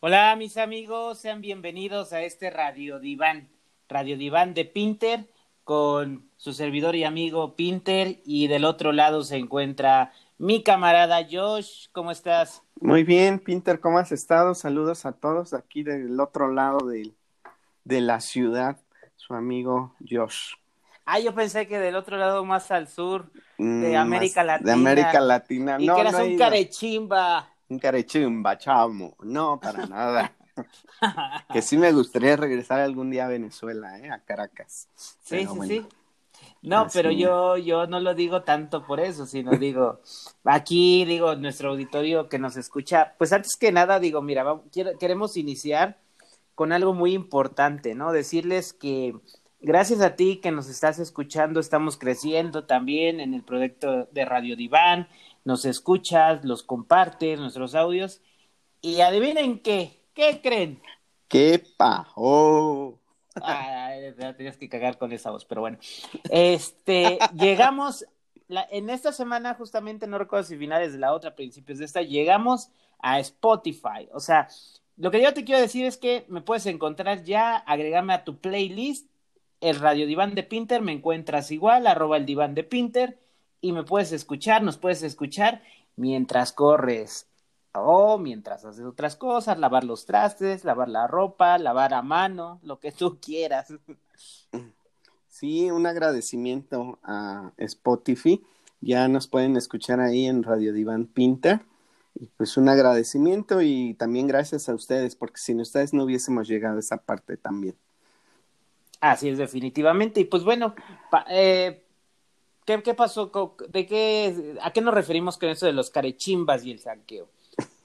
Hola mis amigos, sean bienvenidos a este Radio Diván, Radio Diván de Pinter con su servidor y amigo Pinter y del otro lado se encuentra mi camarada Josh, ¿cómo estás? Muy bien, Pinter, ¿cómo has estado? Saludos a todos aquí del otro lado de, de la ciudad, su amigo Josh. Ah, yo pensé que del otro lado más al sur de mm, América Latina. De América Latina, y que eras un carechimba. Un carechimba, chamo. No, para nada. que sí me gustaría regresar algún día a Venezuela, ¿eh? A Caracas. Sí, sí, sí. No, pero yo, yo no lo digo tanto por eso, sino digo, aquí digo, nuestro auditorio que nos escucha, pues antes que nada digo, mira, queremos iniciar con algo muy importante, ¿no? Decirles que gracias a ti que nos estás escuchando, estamos creciendo también en el proyecto de Radio Diván, nos escuchas, los compartes, nuestros audios, y adivinen qué, ¿qué creen? ¿Qué pa? Ah, tenías que cagar con esa voz, pero bueno. Este, llegamos, en esta semana justamente, no recuerdo si finales de la otra, principios de esta, llegamos a Spotify. O sea, lo que yo te quiero decir es que me puedes encontrar ya, agregarme a tu playlist, el Radio Diván de Pinter, me encuentras igual, arroba el diván de Pinter, y me puedes escuchar, nos puedes escuchar mientras corres, o mientras haces otras cosas, lavar los trastes, lavar la ropa, lavar a mano, lo que tú quieras. Sí, un agradecimiento a Spotify. Ya nos pueden escuchar ahí en Radio Diván Pinta. Y pues un agradecimiento y también gracias a ustedes, porque sin ustedes no hubiésemos llegado a esa parte también. Así es, definitivamente. Y pues bueno, eh, ¿qué, ¿qué, pasó? ¿De qué, ¿A qué nos referimos con eso de los carechimbas y el saqueo?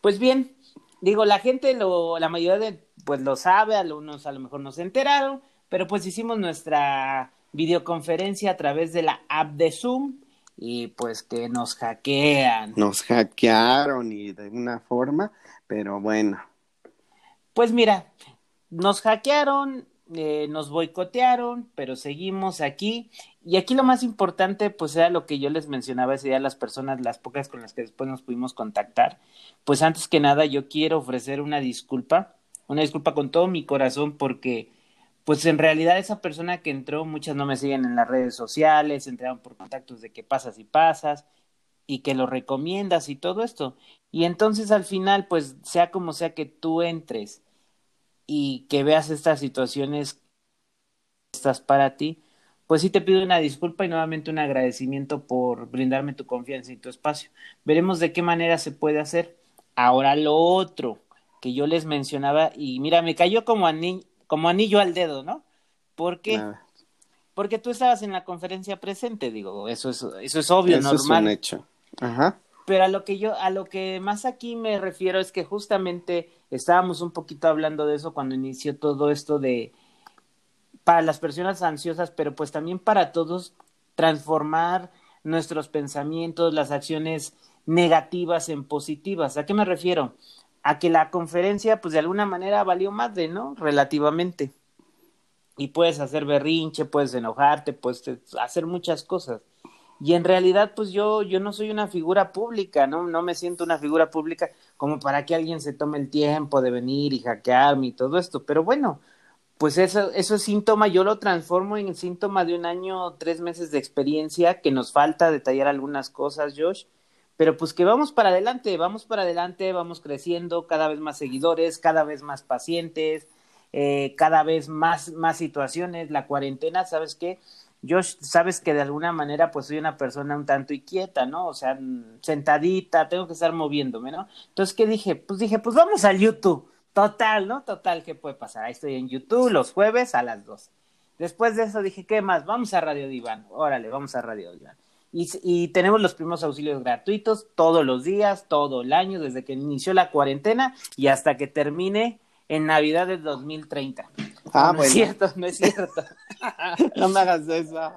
Pues bien, digo, la gente, lo, la mayoría de, pues lo sabe, algunos a lo mejor no se enteraron, pero pues hicimos nuestra videoconferencia a través de la app de Zoom y pues que nos hackean. Nos hackearon y de una forma, pero bueno. Pues mira, nos hackearon, eh, nos boicotearon, pero seguimos aquí. Y aquí lo más importante, pues era lo que yo les mencionaba ese día las personas, las pocas con las que después nos pudimos contactar. Pues antes que nada, yo quiero ofrecer una disculpa, una disculpa con todo mi corazón, porque, pues en realidad esa persona que entró, muchas no me siguen en las redes sociales, entraron por contactos de que pasas y pasas, y que lo recomiendas y todo esto. Y entonces al final, pues sea como sea que tú entres y que veas estas situaciones estas para ti, pues sí te pido una disculpa y nuevamente un agradecimiento por brindarme tu confianza y tu espacio. Veremos de qué manera se puede hacer. Ahora lo otro que yo les mencionaba y mira, me cayó como, como anillo al dedo, ¿no? ¿Por qué? Porque tú estabas en la conferencia presente, digo, eso es, eso es obvio, eso normal. Es un hecho. Ajá. Pero a lo que yo, a lo que más aquí me refiero es que justamente estábamos un poquito hablando de eso cuando inició todo esto de para las personas ansiosas, pero pues también para todos transformar nuestros pensamientos, las acciones negativas en positivas. ¿A qué me refiero? A que la conferencia, pues de alguna manera valió madre, ¿no? Relativamente. Y puedes hacer berrinche, puedes enojarte, puedes hacer muchas cosas. Y en realidad, pues yo, yo no soy una figura pública, ¿no? No me siento una figura pública como para que alguien se tome el tiempo de venir y hackearme y todo esto. Pero bueno, pues eso, eso es síntoma, yo lo transformo en síntoma de un año, tres meses de experiencia, que nos falta detallar algunas cosas, Josh, pero pues que vamos para adelante, vamos para adelante, vamos creciendo, cada vez más seguidores, cada vez más pacientes, eh, cada vez más, más situaciones, la cuarentena, ¿sabes qué? Josh, sabes que de alguna manera pues soy una persona un tanto inquieta, ¿no? O sea, sentadita, tengo que estar moviéndome, ¿no? Entonces, ¿qué dije? Pues dije, pues vamos al YouTube. Total, ¿no? Total, ¿qué puede pasar? Ahí estoy en YouTube los jueves a las 2. Después de eso dije, ¿qué más? Vamos a Radio Diván. Órale, vamos a Radio Diván. Y, y, tenemos los primeros auxilios gratuitos todos los días, todo el año, desde que inició la cuarentena y hasta que termine en Navidad del 2030. Ah, no, es cierto, no es cierto. no me hagas eso.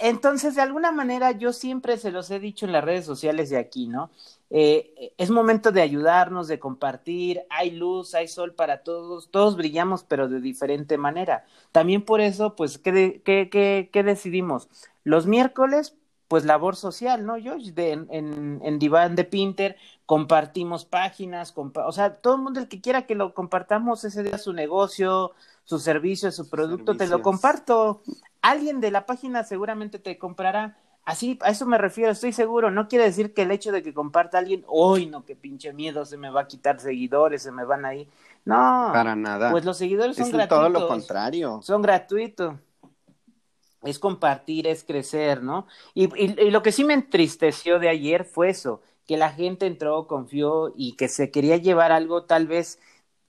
Entonces, de alguna manera, yo siempre se los he dicho en las redes sociales de aquí, ¿no? Eh, es momento de ayudarnos, de compartir, hay luz, hay sol para todos, todos brillamos, pero de diferente manera. También por eso, pues, ¿qué, qué, qué, qué decidimos? Los miércoles, pues labor social, ¿no, George? De, en, en, Diván de Pinter compartimos páginas, o sea, todo el mundo el que quiera que lo compartamos ese día su negocio, su servicio, su producto, te lo comparto. Alguien de la página seguramente te comprará. Así, a eso me refiero, estoy seguro. No quiere decir que el hecho de que comparta alguien, hoy no, que pinche miedo, se me va a quitar seguidores, se me van ahí. No. Para nada. Pues los seguidores son es gratuitos. todo lo contrario. Son gratuitos es compartir, es crecer, ¿no? Y, y, lo que sí me entristeció de ayer fue eso, que la gente entró, confió y que se quería llevar algo, tal vez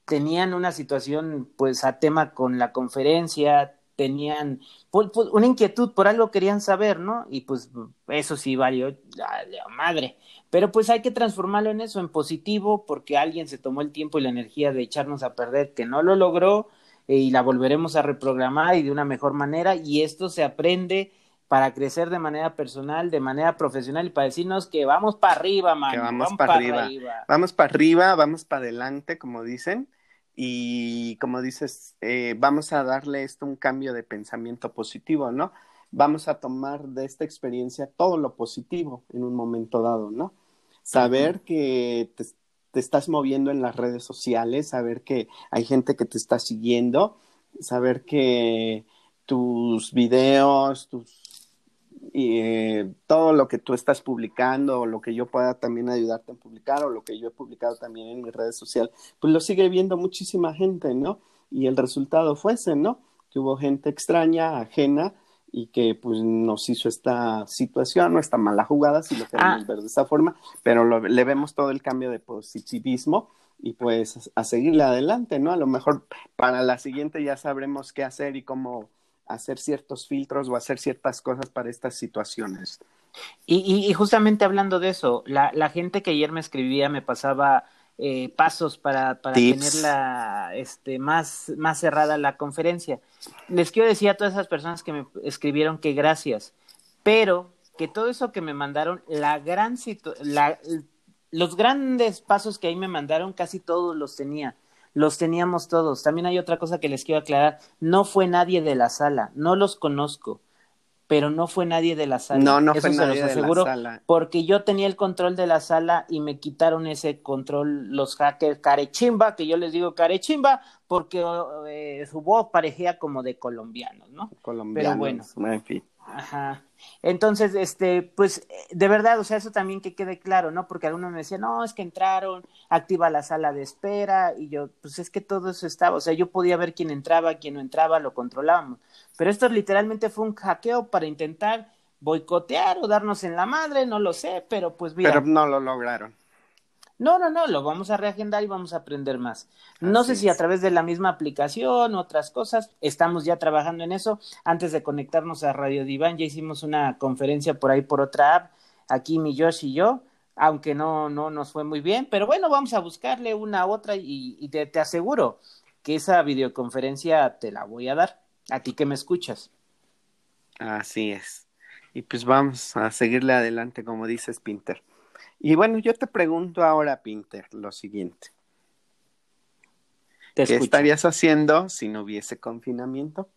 tenían una situación, pues, a tema con la conferencia, tenían pues, pues, una inquietud por algo querían saber, ¿no? Y pues eso sí valió, madre. Pero pues hay que transformarlo en eso, en positivo, porque alguien se tomó el tiempo y la energía de echarnos a perder, que no lo logró, y la volveremos a reprogramar y de una mejor manera y esto se aprende para crecer de manera personal, de manera profesional y para decirnos que vamos para arriba, man. Que vamos, para arriba. Vamos para arriba, vamos para adelante, como dicen. Y como dices, eh, vamos a darle esto un cambio de pensamiento positivo, ¿no? Vamos a tomar de esta experiencia todo lo positivo en un momento dado, ¿no? Saber que te, te estás moviendo en las redes sociales, saber que hay gente que te está siguiendo, saber que tus videos, tus eh, todo lo que tú estás publicando o lo que yo pueda también ayudarte a publicar o lo que yo he publicado también en mi redes sociales, pues lo sigue viendo muchísima gente, ¿no? Y el resultado fue ese, ¿no? Que hubo gente extraña, ajena, y que pues nos hizo esta situación, no esta mala jugada, si lo queremos ah. ver de esa forma, pero le vemos todo el cambio de positivismo y pues a seguirle adelante, ¿no? A lo mejor para la siguiente ya sabremos qué hacer y cómo hacer ciertos filtros o hacer ciertas cosas para estas situaciones. Y, y, justamente hablando de eso, la, la gente que ayer me escribía me pasaba eh, pasos para, para tenerla este, más, más cerrada la conferencia. Les quiero decir a todas esas personas que me escribieron que gracias, pero que todo eso que me mandaron, la gran la, los grandes pasos que ahí me mandaron, casi todos los tenía. Los teníamos todos. También hay otra cosa que les quiero aclarar. No fue nadie de la sala. No los conozco pero no fue nadie de la sala. No, no fue nadie de la sala. Porque yo tenía el control de la sala y me quitaron ese control los hackers carechimba, que yo les digo carechimba, porque eh, su voz parecía como de colombianos, ¿no? Colombianos, pero bueno. En fin. Ajá. Entonces, este, pues, de verdad, o sea, eso también que quede claro, ¿no? Porque algunos me decían, no, es que entraron, activa la sala de espera, y yo, pues es que todo eso estaba, o sea, yo podía ver quién entraba, quién no entraba, lo controlábamos. Pero esto literalmente fue un hackeo para intentar boicotear o darnos en la madre, no lo sé, pero pues bien. Pero no lo lograron. No, no, no, lo vamos a reagendar y vamos a aprender más. No sé si a través de la misma aplicación, otras cosas, estamos ya trabajando en eso. Antes de conectarnos a Radio Diván, ya hicimos una conferencia por ahí por otra app, aquí mi Josh y yo, aunque no, no nos fue muy bien, pero bueno, vamos a buscarle una a otra y, te, te aseguro que esa videoconferencia te la voy a dar, a ti que me escuchas. Así es. Y pues vamos a seguirle adelante, como dices, Pinter. Y bueno, yo te pregunto ahora, Pinter, lo siguiente. ¿Qué estarías haciendo si no hubiese confinamiento?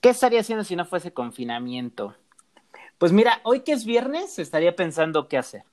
¿Qué estaría haciendo si no fuese confinamiento? Pues mira, hoy que es viernes, estaría pensando qué hacer.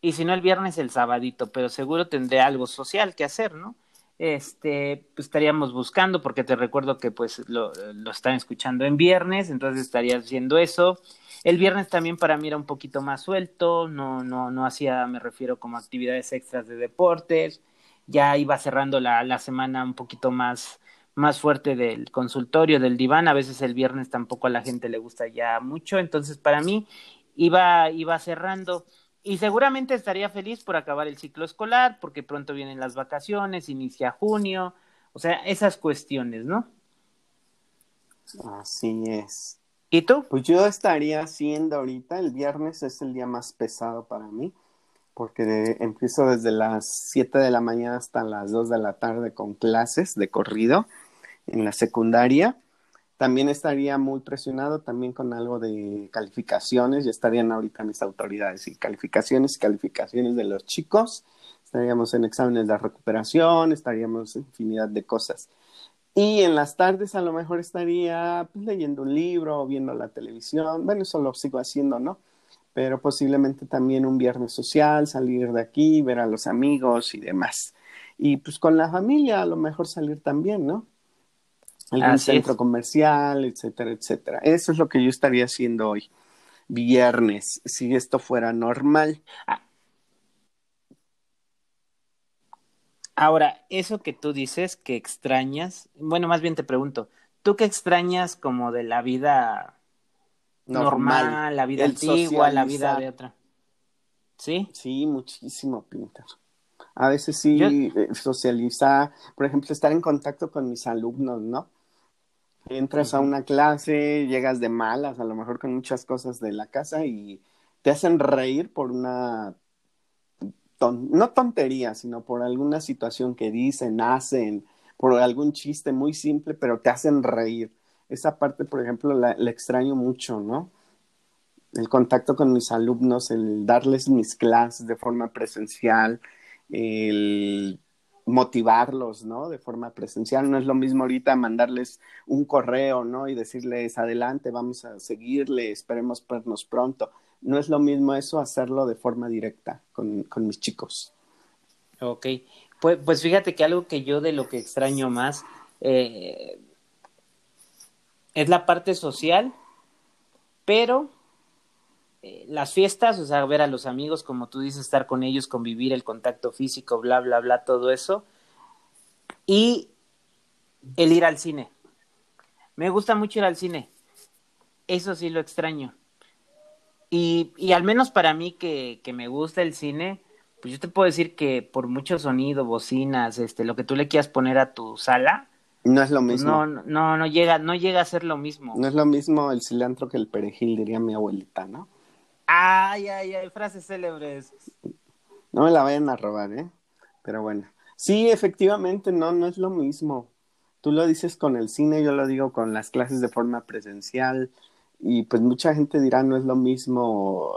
Y si no el viernes, el sabadito, pero seguro tendré algo social que hacer, ¿no? Este, pues estaríamos buscando, porque te recuerdo que pues lo, están escuchando en viernes, entonces estaría haciendo eso. El viernes también para mí era un poquito más suelto, no, no, no hacía, me refiero como actividades extras de deportes, ya iba cerrando la, la semana un poquito más, más fuerte del consultorio, del diván, a veces el viernes tampoco a la gente le gusta ya mucho, entonces para mí iba, iba cerrando y seguramente estaría feliz por acabar el ciclo escolar, porque pronto vienen las vacaciones, inicia junio, o sea, esas cuestiones, ¿no? Así es. ¿Y tú? Pues yo estaría haciendo ahorita, el viernes es el día más pesado para mí, porque empiezo desde las 7 de la mañana hasta las 2 de la tarde con clases de corrido en la secundaria. También estaría muy presionado también con algo de calificaciones, ya estarían ahorita mis autoridades y calificaciones y calificaciones de los chicos, estaríamos en exámenes de recuperación, estaríamos en infinidad de cosas. Y en las tardes a lo mejor estaría pues, leyendo un libro o viendo la televisión. Bueno, eso lo sigo haciendo, ¿no? Pero posiblemente también un viernes social, salir de aquí, ver a los amigos y demás. Y pues con la familia a lo mejor salir también, ¿no? Algún centro comercial, etcétera, etcétera. Eso es lo que yo estaría haciendo hoy, viernes, si esto fuera normal. Ah. Ahora, eso que tú dices que extrañas, bueno, más bien te pregunto, ¿tú qué extrañas como de la vida normal, la vida antigua, la vida de otra? ¿Sí? Sí, muchísimo, Pinter. A veces sí, eh, socializar, por ejemplo, estar en contacto con mis alumnos, ¿no? Entras a una clase, llegas de malas, a lo mejor con muchas cosas de la casa y te hacen reír por una no tontería, sino por alguna situación que dicen, hacen, por algún chiste muy simple, pero te hacen reír. Esa parte, por ejemplo, la, extraño mucho, ¿no? El contacto con mis alumnos, el darles mis clases de forma presencial, el motivarlos, ¿no? De forma presencial. No es lo mismo ahorita mandarles un correo, ¿no? Y decirles, adelante, vamos a seguirle, esperemos vernos pronto no es lo mismo eso hacerlo de forma directa con, mis chicos. Ok, pues, pues, fíjate que algo que yo de lo que extraño más eh, es la parte social, pero eh, las fiestas, o sea, ver a los amigos, como tú dices, estar con ellos, convivir, el contacto físico, bla, bla, bla, todo eso. Y el ir al cine. Me gusta mucho ir al cine. Eso sí lo extraño. Y, y al menos para mí que, que me gusta el cine, pues yo te puedo decir que por mucho sonido, bocinas, este, lo que tú le quieras poner a tu sala, no es lo pues mismo. no, no, no llega, no llega a ser lo mismo. No es lo mismo el cilantro que el perejil, diría mi abuelita, ¿no? Ay, ay, ay, frases célebres. No me la vayan a robar, ¿eh? Pero bueno. Sí, efectivamente, no, no es lo mismo. Tú lo dices con el cine, yo lo digo con las clases de forma presencial, y pues mucha gente dirá, no es lo mismo,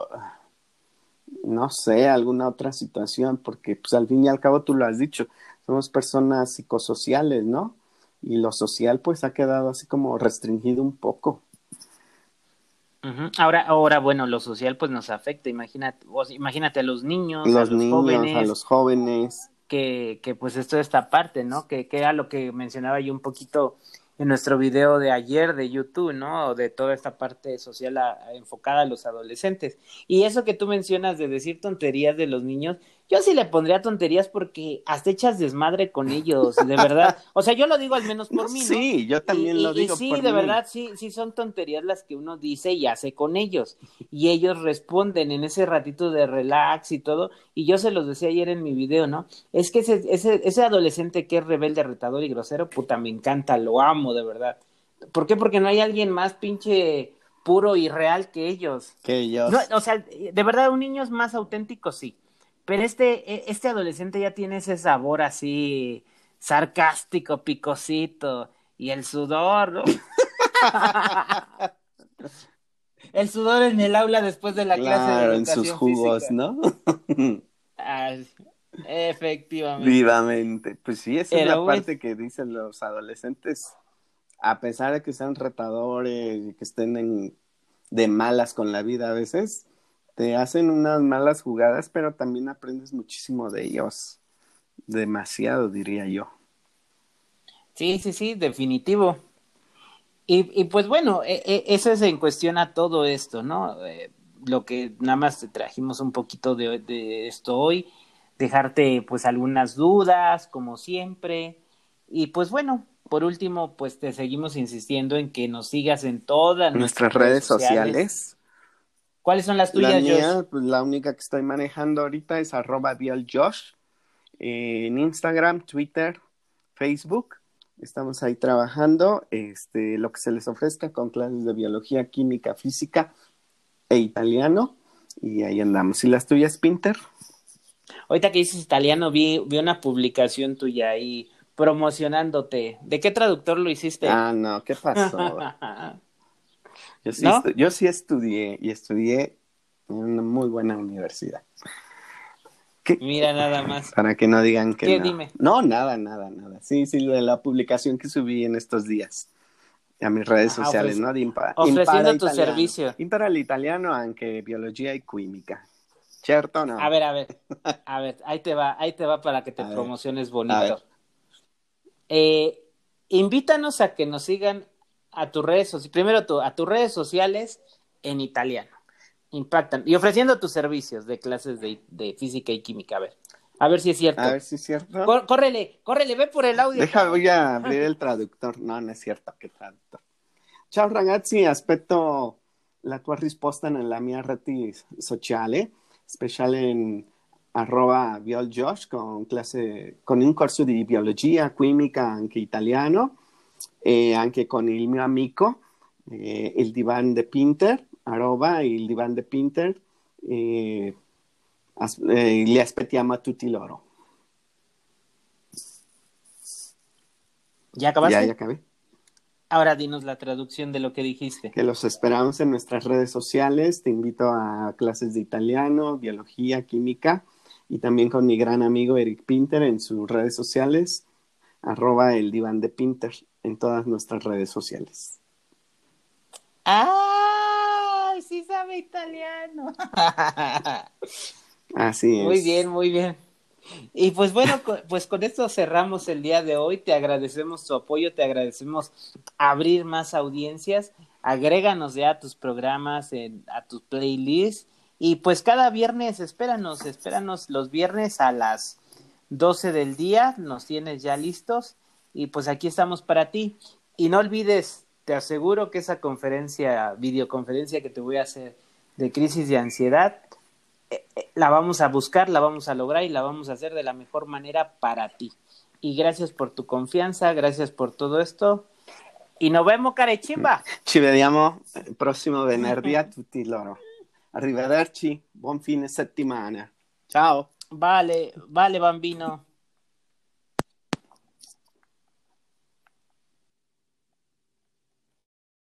no sé, alguna otra situación, porque pues al fin y al cabo tú lo has dicho, somos personas psicosociales, ¿no? Y lo social pues ha quedado así como restringido un poco. Ahora, ahora, bueno, lo social pues nos afecta, imagínate, imagínate a los niños, los a los niños, jóvenes, a los jóvenes. Que, que pues esto es esta parte, ¿no? Que, que era lo que mencionaba yo un poquito en nuestro video de ayer de YouTube, ¿no? De toda esta parte social enfocada a los adolescentes. Y eso que tú mencionas de decir tonterías de los niños, yo sí le pondría tonterías porque hasta echas desmadre con ellos, de verdad. O sea, yo lo digo al menos por mí, ¿no? Sí, yo también lo digo. Y sí, de verdad, sí, sí son tonterías las que uno dice y hace con ellos. Y ellos responden en ese ratito de relax y todo. Y yo se los decía ayer en mi video, ¿no? Es que ese, ese, ese adolescente que es rebelde, retador y grosero, puta, me encanta, lo amo, de verdad. ¿Por qué? Porque no hay alguien más pinche puro y real que ellos. Que ellos. o sea, de verdad, un niño es más auténtico, sí pero este, e, este adolescente ya tiene ese sabor así sarcástico, picosito. Y el sudor, ¿no? el sudor en el aula después de la clase de educación en sus jugos, ¿no? efectivamente. Vivamente. Pues sí, esa es la parte que dicen los adolescentes. A pesar de que sean retadores y que estén de malas con la vida a veces, te hacen unas malas jugadas, pero también aprendes muchísimo de ellos. Demasiado, diría yo. Sí, sí, sí, definitivo. Y, y pues bueno, e, e, eso es en cuestión a todo esto, ¿no? Eh, lo que nada más te trajimos un poquito de, de, esto hoy, dejarte pues algunas dudas, como siempre. Y pues bueno, por último, pues te seguimos insistiendo en que nos sigas en todas nuestras, redes, sociales ¿Cuáles son las tuyas, la mía, Pues la única que estoy manejando ahorita es arroba Josh en Instagram, Twitter, Facebook. Estamos ahí trabajando este, lo que se les ofrezca con clases de biología, química, física e italiano. Y ahí andamos. ¿Y las tuyas, Pinter? Ahorita que dices italiano, vi, vi una publicación tuya ahí promocionándote. ¿De qué traductor lo hiciste? Ah, no, ¿qué pasó? Yo sí, estudié y estudié en una muy buena universidad. Mira nada más. Para que no digan que ¿Qué? no. Dime. No, nada, nada, nada. Sí, sí, de la publicación que subí en estos días a mis redes Ah, sociales, ¿no? Impa- ofreciendo tu italiano. servicio. Impara l'italiano anche biologia e química. ¿Cierto o no? A ver, a ver, a ver, ahí te va, ahí te va para que te A promociones bonito. Eh, invítanos a que nos sigan a tus redes sociales, primero tu- a tus redes sociales en italiano. Impactan. Y ofreciendo tus servicios de clases de, de física y química. A ver, a ver si es cierto. A ver si es cierto. Cor- córrele, córrele, ve por el audio. Deja, voy a aprire il traduttore. No, non è certo che traduttore. Ciao ragazzi, aspetto la tua risposta nella mia rete sociale, speciale in arroba violjosh con, classe, con un corso di biologia, chimica, anche italiano, e anche con il mio amico, eh, il divan de Pinter, arroba il divan de Pinter, e as- eh, li aspettiamo a tutti loro. ¿Ya acabaste? Ya, ya acabé. Ahora dinos la traducción de lo que dijiste. que los esperamos en nuestras redes sociales. Te invito a clases de italiano, biología, química y también con mi gran amigo Eric Pinter en sus redes sociales, arroba el diván de Pinter en todas nuestras redes sociales. ¡Ah! Sí sabe italiano. Así es. Muy bien, muy bien. Y pues bueno, pues con esto cerramos el día de hoy. Te agradecemos tu apoyo, te agradecemos abrir más audiencias. Agréganos ya a tus programas, en- a tus playlists. Y pues cada viernes, espéranos, espéranos los viernes a las 12 del día. Nos tienes ya listos. Y pues aquí estamos para ti. Y no olvides, te aseguro que esa conferencia, videoconferencia que te voy a hacer de crisis de ansiedad, eh, eh, la vamos a buscar, la vamos a lograr y la vamos a hacer de la mejor manera para ti. Y gracias por tu confianza, gracias por todo esto. Y nos vemos, carechimba. Ci vediamo il prossimo venerdì a tutti loro. Arrivederci, buon fine settimana. Ciao. Vale, vale, bambino.